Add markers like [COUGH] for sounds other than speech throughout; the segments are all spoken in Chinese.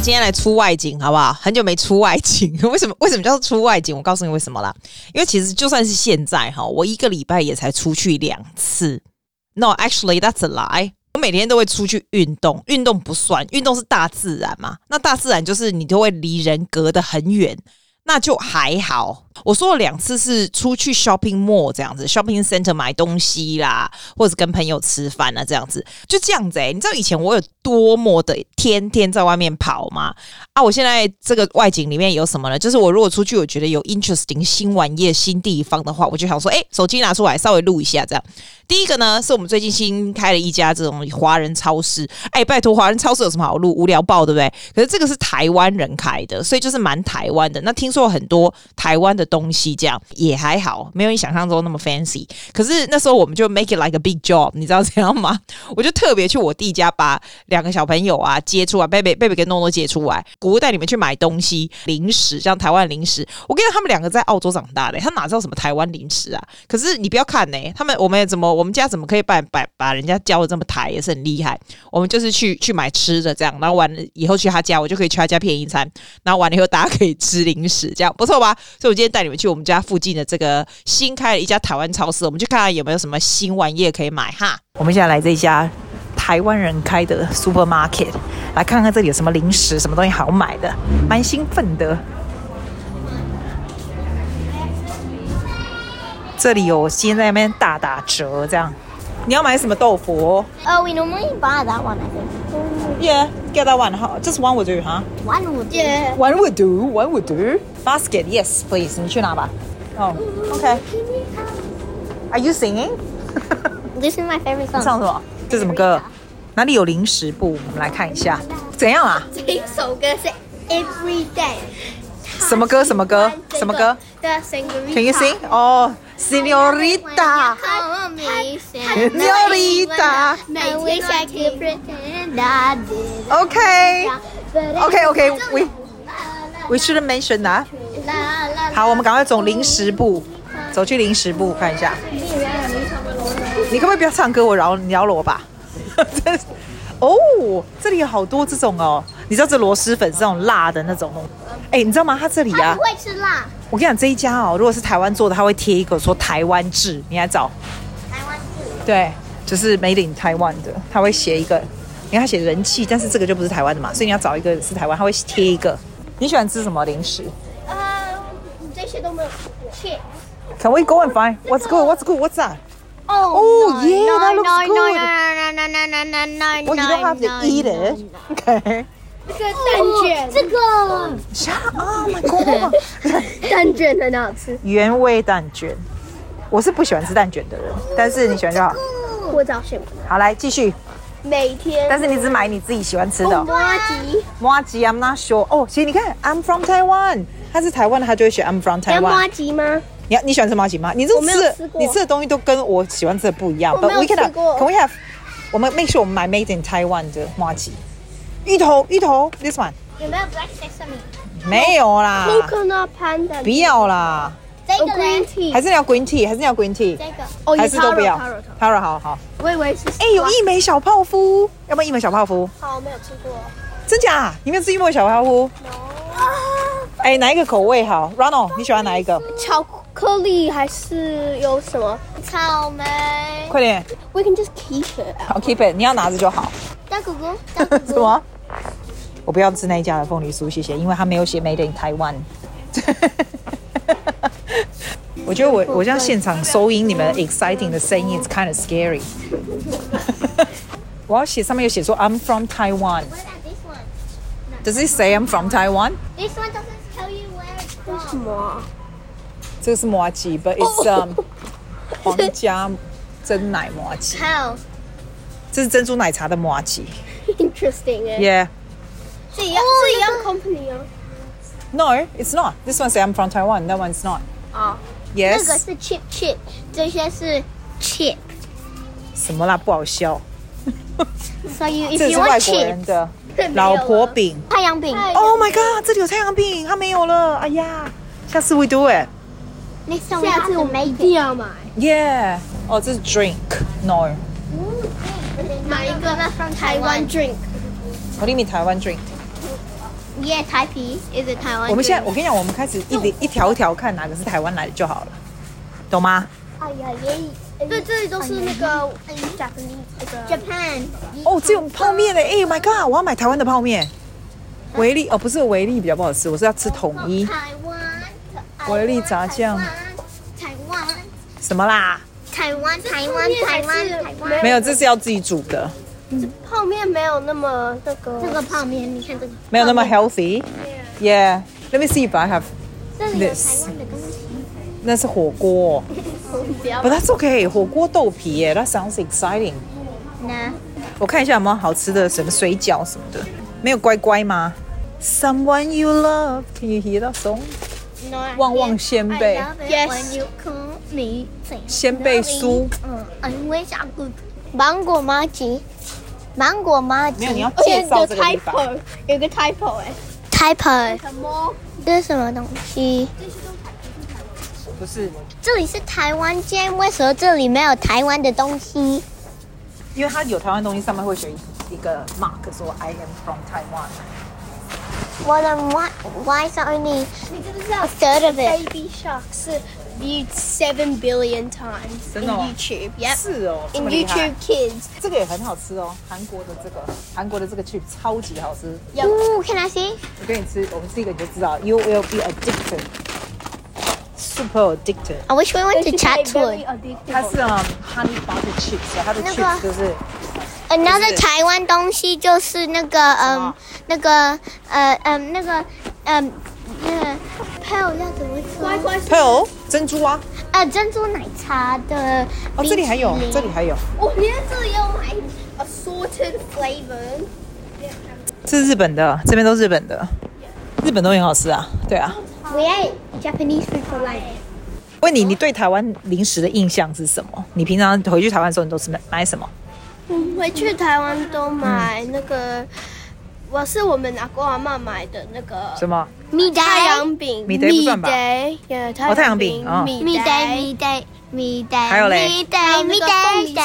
今天来出外景，好不好？很久没出外景，[LAUGHS] 为什么？为什么叫做出外景？我告诉你为什么啦。因为其实就算是现在哈，我一个礼拜也才出去两次。No, actually, that's a lie. 我每天都会出去运动，运动不算，运动是大自然嘛。那大自然就是你都会离人隔得很远，那就还好。我说了两次是出去 shopping mall 这样子，shopping center 买东西啦，或者跟朋友吃饭啊，这样子，就这样子哎、你知道以前我有多么的天天在外面跑吗？啊，我现在这个外景里面有什么呢？就是我如果出去，我觉得有 interesting 新玩意、新地方的话，我就想说，哎、手机拿出来稍微录一下这样。第一个呢，是我们最近新开了一家这种华人超市。哎、拜托，华人超市有什么好录？无聊爆，对不对？可是这个是台湾人开的，所以就是蛮台湾的。那听说很多台湾的东西这样也还好，没有你想象中那么 fancy。可是那时候我们就 make it like a big job，你知道怎样吗？[LAUGHS] 我就特别去我弟家把两个小朋友啊接出来，贝贝贝贝跟诺诺接出来，姑姑带你们去买东西，零食，像台湾零食。我跟你说，他们两个在澳洲长大的，他哪知道什么台湾零食啊？可是你不要看呢、他们我们怎么我们家怎么可以把把把人家教的这么台，也是很厉害。我们就是去去买吃的这样，然后完了以后去他家，我就可以去他家便宜餐，然后完了以后大家可以吃零食，这样不错吧？所以我今天带你们去我们家附近的这个新开的一家台湾超市，我们去看看有没有什么新玩意可以买哈。我们现在来这一家台湾人开的 supermarket，来看看这里有什么零食，什么东西好买的，蛮兴奋的。这里有先在那边大打折，这样。你要买什么豆腐？呃、oh,，we normally buy that one, I think. Yeah, get that one. Just one would do, huh? One would do. Yeah. One would do. One would do. Basket, yes, please. 你去拿吧。哦、oh,，OK. Are you singing? This is my favorite song. 唱什么？这什么歌？哪里有零食部？我们来看一下。怎样啊？这首歌是 Every Day。什么歌？什么歌？什么歌？The Singing？Can you sing? 哦、oh,，Señorita。Señorita。OK。OK OK We We shouldn't mention that。好，我们赶快走零食部，走去零食部看一下。你可不可以不要唱歌？我饶饶了我吧。[LAUGHS] 哦，这里有好多这种哦。你知道这螺蛳粉是这种辣的那种吗？哎，你知道吗？它这里啊，不会吃辣。我跟你讲，这一家哦，如果是台湾做的，他会贴一个说台湾制，你来找。台湾制。对，就是 Made in Taiwan 的，他会写一个，因为他写人气，但是这个就不是台湾的嘛，所以你要找一个是台湾，他会贴一个。你喜欢吃什么零食？呃，这些都没有吃过。Chips。Can we go and find what's good? What's good? What's that? Oh, yeah, that looks good. No, no, no, no, no, no, no. Well, you don't have to eat it. Okay. 这个蛋卷，这个。啥？Oh my god！蛋卷很好吃。原味蛋卷，我是不喜欢吃蛋卷的人，但是你喜欢就好。我早选。好，来继续。每天。但是你只买你自己喜欢吃的。麻吉。麻吉，I'm not sure。哦，其实你看，I'm from Taiwan。他是台湾的，他就会选 I'm from Taiwan。麻吉吗？你要你喜欢吃麻吉吗？你这吃你吃的东西都跟我喜欢吃的不一样。我没有吃过。Can we have？我们 make sure 我们买 Made in Taiwan 的麻糬。芋头，芋头，this one 有没有 black sesame？没有啦。Coconut panda。不要啦。这个 green tea。还是你要 green tea？还是你要 green tea？这个。还是都不要。Taro，好好。我以为是。哎，有一枚小泡芙，要不要一枚小泡芙？好，我没有吃过。真假？你没有吃一枚小泡芙。哎，哪一个口味好？Ronald，你喜欢哪一个？巧克力还是有什么？草莓。快点。We can just keep it。好，keep it。你要拿着就好。大哥哥，大哥哥。[LAUGHS] 什么？我不要吃那一家的凤梨酥，谢谢，因为他没有写 Made in Taiwan。我觉得我我这样现场收音，你们 exciting 的声音，it's kind of scary。我要写上面有写说 I'm from Taiwan。Does it say I'm from Taiwan? This one doesn't tell you where it's from. 什么？这个是麻糬，but it's um 皇家珍奶麻糬。How？这是珍珠奶茶的麻糬。Interesting. Yeah. 是一样，是一样 company 啊。No, it's not. This one say I'm from Taiwan. That one's not. 啊。Yes. 这个是 chip chip，这些是 chip。什么啦？不好笑。So you, if 这是外国人的老婆饼。太阳饼。Oh my god！这里有太阳饼，它没有了。哎呀，下次 we do it。下次我们一定要买。Yeah. 哦，这是 drink。No. 买一个台湾 drink。我给你台湾 drink。 Yeah, Taipei is it Taiwan? 我们现在，我跟你讲，我们开始一一条一条看哪个是台湾来的就好了，懂吗？哎呀，也对，这里都是那个 Japanese 那个 Japan。哦，这种泡面的，哎，My God，我要买台湾的泡面。维力哦，不是维力比较不好吃，我是要吃统一。台湾。维力炸酱。台湾。什么啦？台湾，台湾，台湾，台湾。没有，这是要自己煮的。泡面没有那么那个。这个泡面，你看这个。没有那么 healthy。Yeah. Let me see if I have this. 那是火锅。But that's okay. 火锅豆皮耶，That sounds exciting。那。我看一下有没有好吃的什么水饺什么的。没有乖乖吗？Someone you love, can you hear that song? 旺旺仙贝，Yes。仙贝酥，嗯，芒果麻糬，芒果麻糬。没有，你要介绍这个地方。有个 typo 哎，typo。这是什么东西？不是。这里是台湾街，为什么这里没有台湾的东西？因为它有台湾东西，上面会写一个 mark 说 I am from Taiwan。Well then why why is only a third of it? Baby Shark 是 viewed seven billion times in YouTube. Yep. 是哦。In YouTube Kids，这个也很好吃哦，韩国的这个，韩国的这个 chip 超级好吃。哦，Can I see？我给你吃，我们吃一个你就知道，You will be addicted. Super addicted. I wish we went to Chatswood. 它是嗯 honey butter chips，它的 chips 就是。Another 台湾东西就是那个嗯，那个呃嗯那个嗯那个 pearl 要怎么说？pearl 珍珠啊。呃，珍珠奶茶的。哦，这里还有，这里还有。哦，你看这里有买 assorted flavor。这是日本的，这边都是日本的。日本都很好吃啊，对啊。We ate Japanese food for life。问你，你对台湾零食的印象是什么？你平常回去台湾的时候，你都是买买什么？我回去台湾都买那个，嗯、我是我们阿公阿妈买的那个什么米太阳饼，米袋不算吧？哦，太阳饼，米袋米袋米袋，还有嘞，米袋米袋米袋，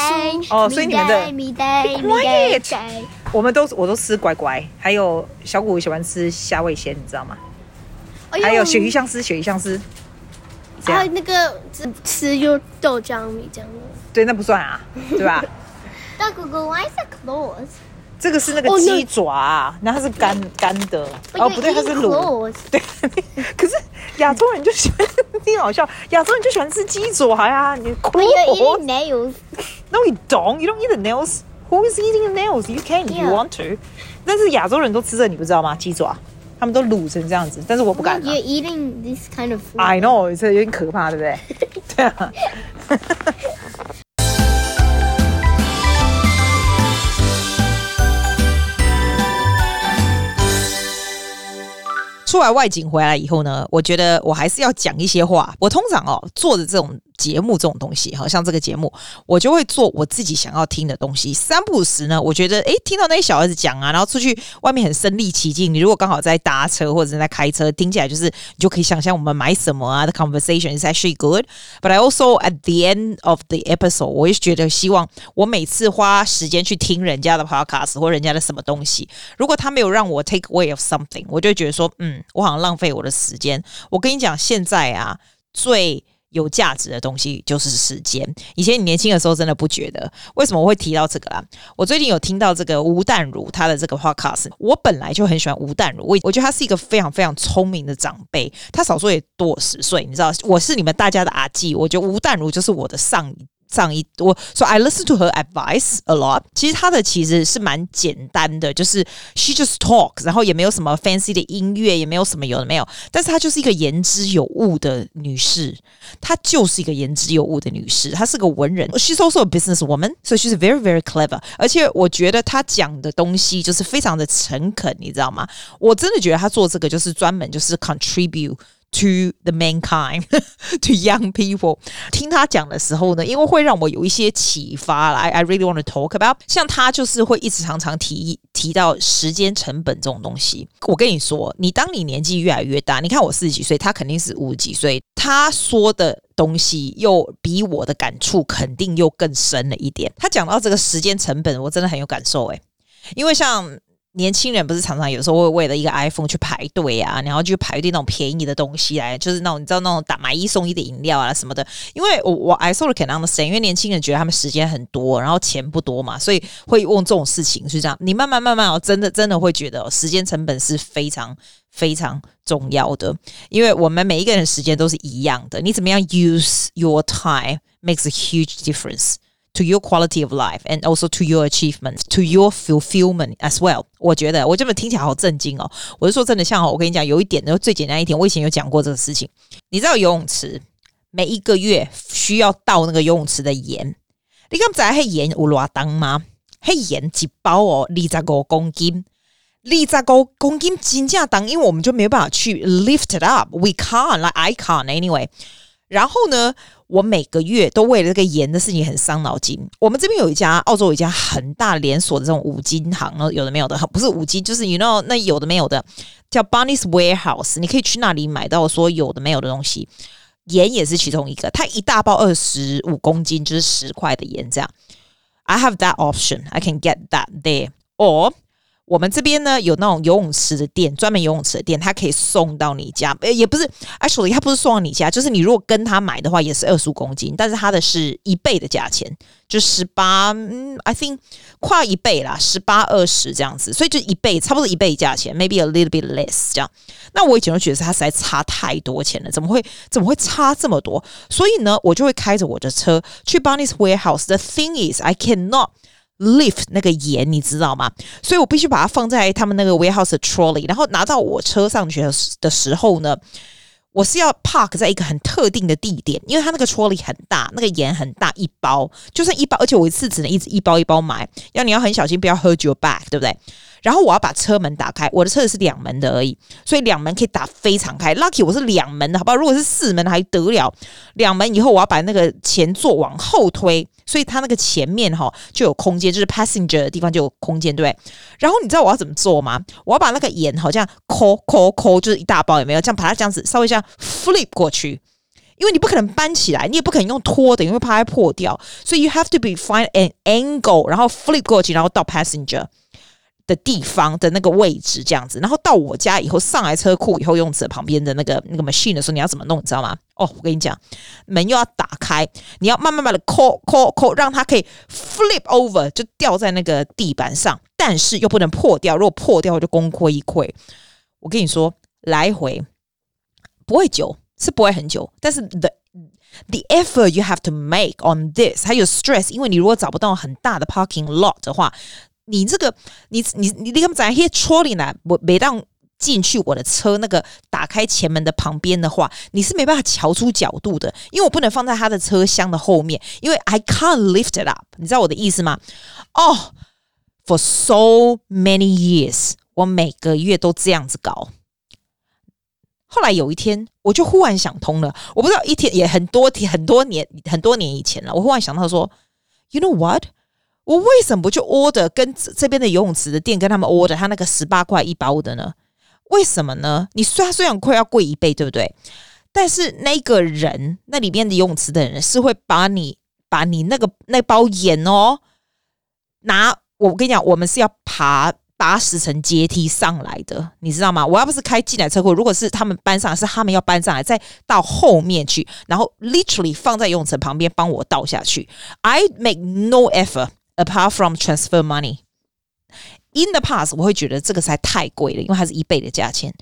哦，所以你们的米袋米袋，我们都我都吃乖乖，还有小谷喜欢吃虾味鲜，你知道吗？还有鳕鱼香丝，鳕鱼香丝，还有那个吃有豆浆米浆的，对，那不算啊，对吧？大哥哥，Why is it closed？这个是那个鸡爪啊，然后它是干干的。哦，不对，它是卤。对，可是亚洲人就喜欢，挺好笑。亚洲人就喜欢吃鸡爪呀，你。We eat nails. No, you don't. You don't eat the nails. Who is eating the nails? You can if you want to. 但是亚洲人都吃这，你不知道吗？鸡爪，他们都卤成这样子，但是我不敢。You're eating this kind of food. I know，这有点可怕，对不对？对啊。出来外景回来以后呢，我觉得我还是要讲一些话。我通常哦做的这种节目这种东西，好像这个节目，我就会做我自己想要听的东西。三不五时呢，我觉得诶，听到那些小孩子讲啊，然后出去外面很身临其境。你如果刚好在搭车或者是在开车，听起来就是你就可以想象我们买什么啊。The conversation is actually good, but I also at the end of the episode，我也觉得希望我每次花时间去听人家的 podcast 或人家的什么东西，如果他没有让我 take away of something，我就觉得说，嗯。我好像浪费我的时间。我跟你讲，现在啊，最有价值的东西就是时间。以前你年轻的时候真的不觉得。为什么我会提到这个啦？我最近有听到这个吴淡如他的这个 podcast。我本来就很喜欢吴淡如，我我觉得他是一个非常非常聪明的长辈。他少说也多十岁，你知道，我是你们大家的阿纪，我觉得吴淡如就是我的上一。上一我说、so、I listen to her advice a lot。其实她的其实是蛮简单的，就是 she just talks，然后也没有什么 fancy 的音乐，也没有什么有的没有。但是她就是一个言之有物的女士，她就是一个言之有物的女士，她是个文人。She's also a business woman，so she's very very clever。而且我觉得她讲的东西就是非常的诚恳，你知道吗？我真的觉得她做这个就是专门就是 contribute。To the mankind, [LAUGHS] to young people，听他讲的时候呢，因为会让我有一些启发来。I really want to talk about，像他就是会一直常常提提到时间成本这种东西。我跟你说，你当你年纪越来越大，你看我四十几岁，他肯定是五十几岁，他说的东西又比我的感触肯定又更深了一点。他讲到这个时间成本，我真的很有感受诶，因为像。年轻人不是常常有时候会为了一个 iPhone 去排队啊，然后去排队那种便宜的东西来，就是那种你知道那种打买一送一的饮料啊什么的。因为我我 I sort of cannot say 因为年轻人觉得他们时间很多，然后钱不多嘛，所以会问这种事情是这样。你慢慢慢慢哦，真的真的会觉得时间成本是非常非常重要的，因为我们每一个人时间都是一样的，你怎么样 use your time makes a huge difference。To your quality of life and also to your achievements, to your fulfillment as well。我觉得我这么听起来好震惊哦！我是说真的，像我跟你讲，有一点呢，最简单一点，我以前有讲过这个事情。你知道游泳池每一个月需要倒那个游泳池的盐，你敢知道迄盐有偌当吗？黑盐一包哦，二十五公斤，二十五公斤金价当，因为我们就没有办法去 lift it up。We can't, like I can't anyway。然后呢，我每个月都为了这个盐的事情很伤脑筋。我们这边有一家澳洲有一家很大连锁的这种五金行，有的没有的，不是五金，就是 you know 那有的没有的，叫 Bunnings Warehouse，你可以去那里买到说有的没有的东西。盐也是其中一个，它一大包二十五公斤，就是十块的盐这样。I have that option, I can get that there, or 我们这边呢有那种游泳池的店，专门游泳池的店，它可以送到你家。呃，也不是，actually，它不是送到你家，就是你如果跟他买的话，也是二十五公斤，但是它的是一倍的价钱，就十八，嗯，I think 快一倍啦，十八二十这样子，所以就一倍，差不多一倍价钱，maybe a little bit less 这样。那我以前就觉得它实在差太多钱了，怎么会怎么会差这么多？所以呢，我就会开着我的车去 Bunnings Warehouse。The thing is, I cannot lift 那个盐，你知道吗？所以我必须把它放在他们那个 warehouse 的 trolley，然后拿到我车上去的时候呢，我是要 park 在一个很特定的地点，因为它那个 trolley 很大，那个盐很大一包，就算一包，而且我一次只能一直一包一包买，要你要很小心，不要 hurt your back，对不对？然后我要把车门打开，我的车子是两门的而已，所以两门可以打非常开。Lucky 我是两门的，好不好？如果是四门还得了，两门以后我要把那个前座往后推。所以它那个前面哈就有空间，就是 passenger 的地方就有空间，对？然后你知道我要怎么做吗？我要把那个盐好像抠抠抠，就是一大包，有没有？这样把它这样子稍微这样 flip 过去，因为你不可能搬起来，你也不可能用拖的，因为怕它破掉。所以 you have to be find an angle，然后 flip 过去，然后到 passenger。的地方的那个位置这样子，然后到我家以后上来车库以后，用车旁边的那个那个 machine 的时候，你要怎么弄？你知道吗？哦，我跟你讲，门又要打开，你要慢慢慢的抠抠抠，让它可以 flip over，就掉在那个地板上，但是又不能破掉，如果破掉就功亏一篑。我跟你说，来回不会久，是不会很久，但是 the the effort you have to make on this 还有 stress，因为你如果找不到很大的 parking lot 的话。你这个，你你你你干嘛在那些戳里呢？我每当进去我的车那个打开前门的旁边的话，你是没办法瞧出角度的，因为我不能放在他的车厢的后面，因为 I can't lift it up。你知道我的意思吗？哦、，for so many years，我每个月都这样子搞。后来有一天，我就忽然想通了，我不知道一天也很多天很多年很多年以前了，我忽然想到说，You know what？我为什么不去 order 跟这边的游泳池的店跟他们 order 他那个十八块一包的呢？为什么呢？你虽然虽然快要贵一倍，对不对？但是那个人那里边的游泳池的人是会把你把你那个那包盐哦拿，我跟你讲，我们是要爬八十层阶梯上来的，你知道吗？我要不是开进来车库，如果是他们搬上来，是他们要搬上来，再到后面去，然后 literally 放在游泳池旁边帮我倒下去。I make no effort。Apart from transfer money, in the past，我会觉得这个实在太贵了，因为它是一倍的价钱。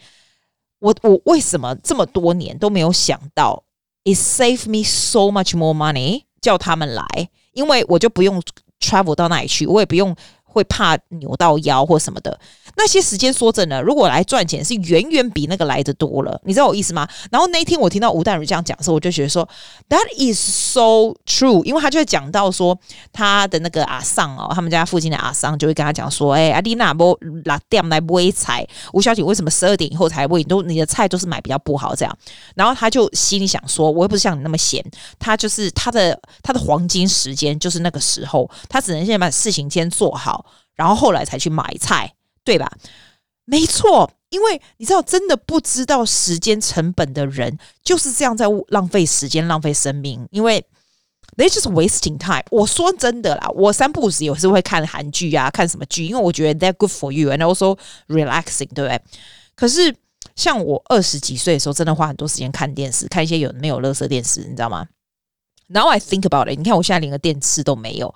我我为什么这么多年都没有想到？It save me so much more money，叫他们来，因为我就不用 travel 到那里去，我也不用。 会怕扭到腰或什么的，那些时间说真的，如果来赚钱是远远比那个来的多了，你知道我意思吗？然后那一天我听到吴淡如这样讲的时候，我就觉得说，That is so true，因为他就会讲到说他的那个阿桑哦，他们家附近的阿桑就会跟他讲说，哎，阿丽娜不拿店来喂菜，吴小姐为什么十二点以后才喂？都你的菜都是买比较不好这样，然后他就心里想说，我又不是像你那么闲，他就是他的他的黄金时间就是那个时候，他只能先把事情先做好。然后后来才去买菜，对吧？没错，因为你知道，真的不知道时间成本的人就是这样在浪费时间、浪费生命。因为 They just wasting time。我说真的啦，我三不五时也是会看韩剧啊，看什么剧，因为我觉得 that good for you and also relaxing，对不对？可是像我二十几岁的时候，真的花很多时间看电视，看一些有没有垃圾电视，你知道吗？Now I think about it，你看我现在连个电视都没有。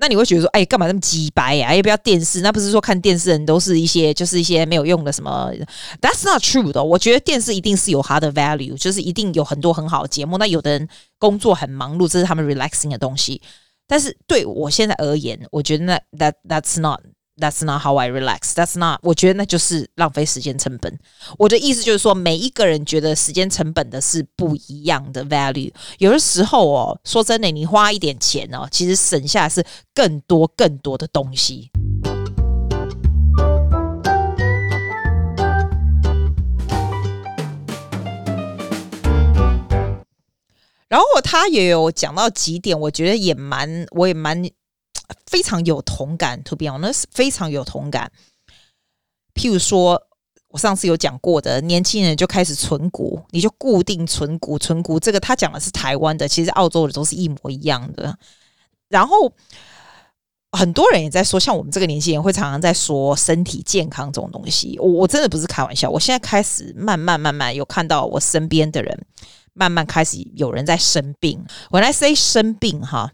那你会觉得说，哎，干嘛那么鸡掰呀？要不要电视？那不是说看电视人都是一些，就是一些没有用的什么？That's not true 的。我觉得电视一定是有它的 value，就是一定有很多很好的节目。那有的人工作很忙碌，这是他们 relaxing 的东西。但是对我现在而言，我觉得那 that that's not。That's not how I relax. That's not. 我觉得那就是浪费时间成本。我的意思就是说，每一个人觉得时间成本的是不一样的 value。有的时候哦，说真的，你花一点钱哦，其实省下是更多更多的东西。然后他也有讲到几点，我觉得也蛮，我也蛮。非常有同感，to be honest，非常有同感。譬如说，我上次有讲过的，年轻人就开始存股，你就固定存股，存股。这个他讲的是台湾的，其实澳洲的都是一模一样的。然后很多人也在说，像我们这个年轻人会常常在说身体健康这种东西。我我真的不是开玩笑，我现在开始慢慢慢慢有看到我身边的人慢慢开始有人在生病。When I say 生病，哈。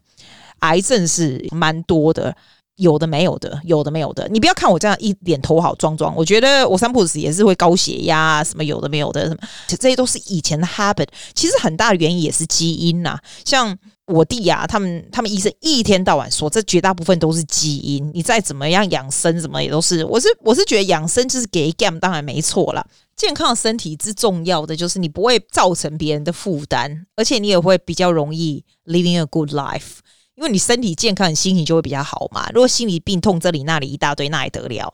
癌症是蛮多的，有的没有的，有的没有的。你不要看我这样一脸头好壮壮，我觉得我三不五时也是会高血压，什么有的没有的，什么这些都是以前的 habit。其实很大的原因也是基因呐，像我弟呀，他们他们医生一天到晚说，这绝大部分都是基因。你再怎么样养生，什么也都是。我是我是觉得养生就是给 game，当然没错啦。健康的身体之重要的就是你不会造成别人的负担，而且你也会比较容易 living a good life。因为你身体健康，你心情就会比较好嘛。如果心理病痛这里那里一大堆，那还得了？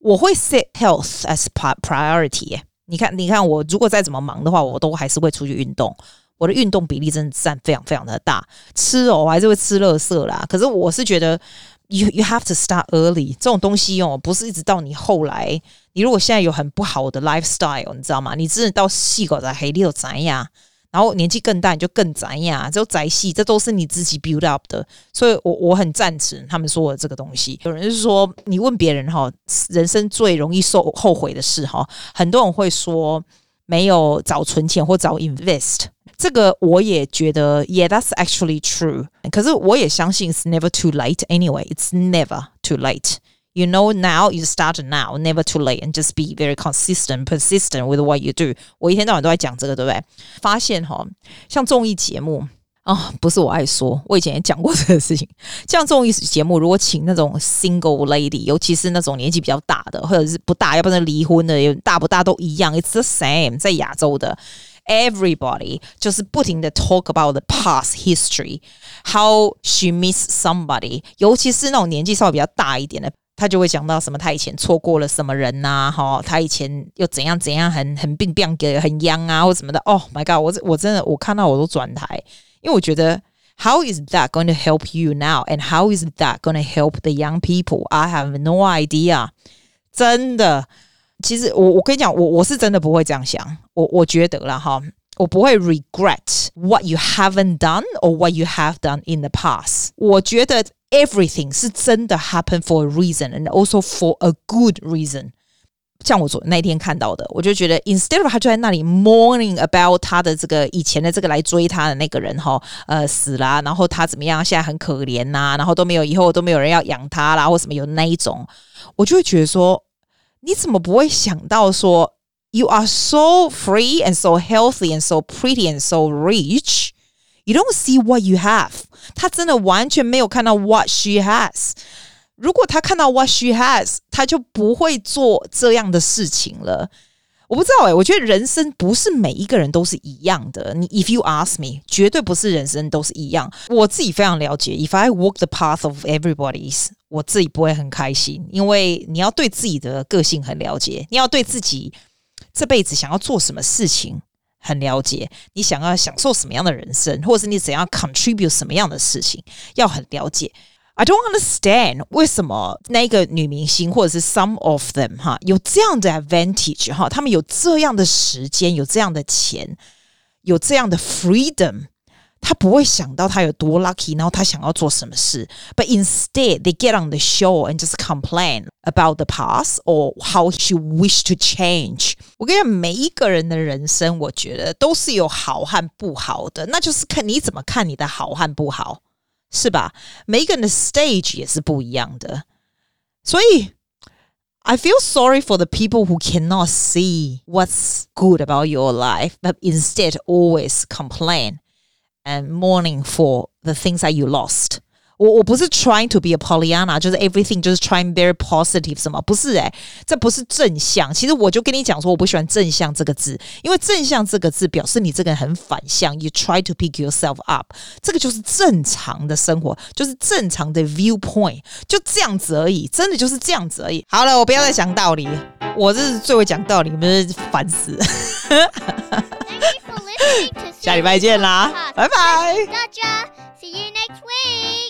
我会 set health as priority。你看，你看我如果再怎么忙的话，我都还是会出去运动。我的运动比例真的占非常非常的大。吃哦，我还是会吃垃圾啦。可是我是觉得，you you have to start early。这种东西哦，不是一直到你后来。你如果现在有很不好的 lifestyle，你知道吗？你真的到细狗在黑里头怎样？然后年纪更大，你就更宅呀，就宅系，这都是你自己 build up 的，所以我我很赞成他们说的这个东西。有人是说，你问别人哈，人生最容易受后悔的事哈，很多人会说没有早存钱或早 invest，这个我也觉得，Yeah，that's actually true。可是我也相信，it's never too late anyway. It's never too late. You know now, you start now, never too late, and just be very consistent, persistent with what you do. 我一天到晚都在讲这个，对不对？发现哈，像综艺节目啊、哦，不是我爱说，我以前也讲过这个事情。像综艺节目，如果请那种 single lady，尤其是那种年纪比较大的，或者是不大，要不然离婚的，大不大都一样。It's the same，在亚洲的，everybody 就是不停的 talk about the past history, how she miss somebody，尤其是那种年纪稍微比较大一点的。 他就会讲到什么，他以前错过了什么人呐？哈，他以前又怎样怎样很，很很病病给很秧啊，或什么的。Oh my god！我我真的我看到我都转台，因为我觉得 How is that going to help you now? And how is that going to help the young people? I have no idea。真的，其实我我跟你讲，我我是真的不会这样想。我我觉得了哈，我不会 regret what you haven't done or what you have done in the past。我觉得。Everything 是真的 happen for a reason and also for a good reason。像我昨那天看到的，我就觉得 instead of 他就在那里 mourning about 他的这个以前的这个来追他的那个人哈，呃死了，然后他怎么样，现在很可怜呐，然后都没有以后都没有人要养他啦，或什么有那一种，我就会觉得说，你怎么不会想到说 ，you are so free and so healthy and so pretty and so rich。You don't see what you have。他真的完全没有看到 what she has。如果他看到 what she has，他就不会做这样的事情了。我不知道诶，我觉得人生不是每一个人都是一样的。你 If you ask me，绝对不是人生都是一样。我自己非常了解。If I walk the path of everybody's，我自己不会很开心，因为你要对自己的个性很了解，你要对自己 这辈子想要做什么事情。很了解你想要享受什么样的人生，或者是你怎样 contribute 什么样的事情，要很了解。I don't understand 为什么那个女明星或者是 some of them 哈有这样的 advantage 哈，他们有这样的时间，有这样的钱，有这样的 freedom。他不会想到他有多 lucky，然后他想要做什么事。But instead, they get on the show and just complain about the past or how she wish to change。我跟你讲，每一个人的人生，我觉得都是有好和不好的，那就是看你怎么看你的好和不好，是吧？每一个人的 stage 也是不一样的，所以 I feel sorry for the people who cannot see what's good about your life, but instead always complain. And mourning for the things that you lost. 我我不是 trying to be a Pollyanna，就是 everything 就是 trying very positive 什么？不是诶、这不是正向。其实我就跟你讲说，我不喜欢正向这个字，因为正向这个字表示你这个人很反向。You try to pick yourself up，这个就是正常的生活，就是正常的 viewpoint，就这样子而已，真的就是这样子而已。好了，我不要再讲道理，我这是最会讲道理，你们烦死。下礼拜见啦，拜拜。See you next week.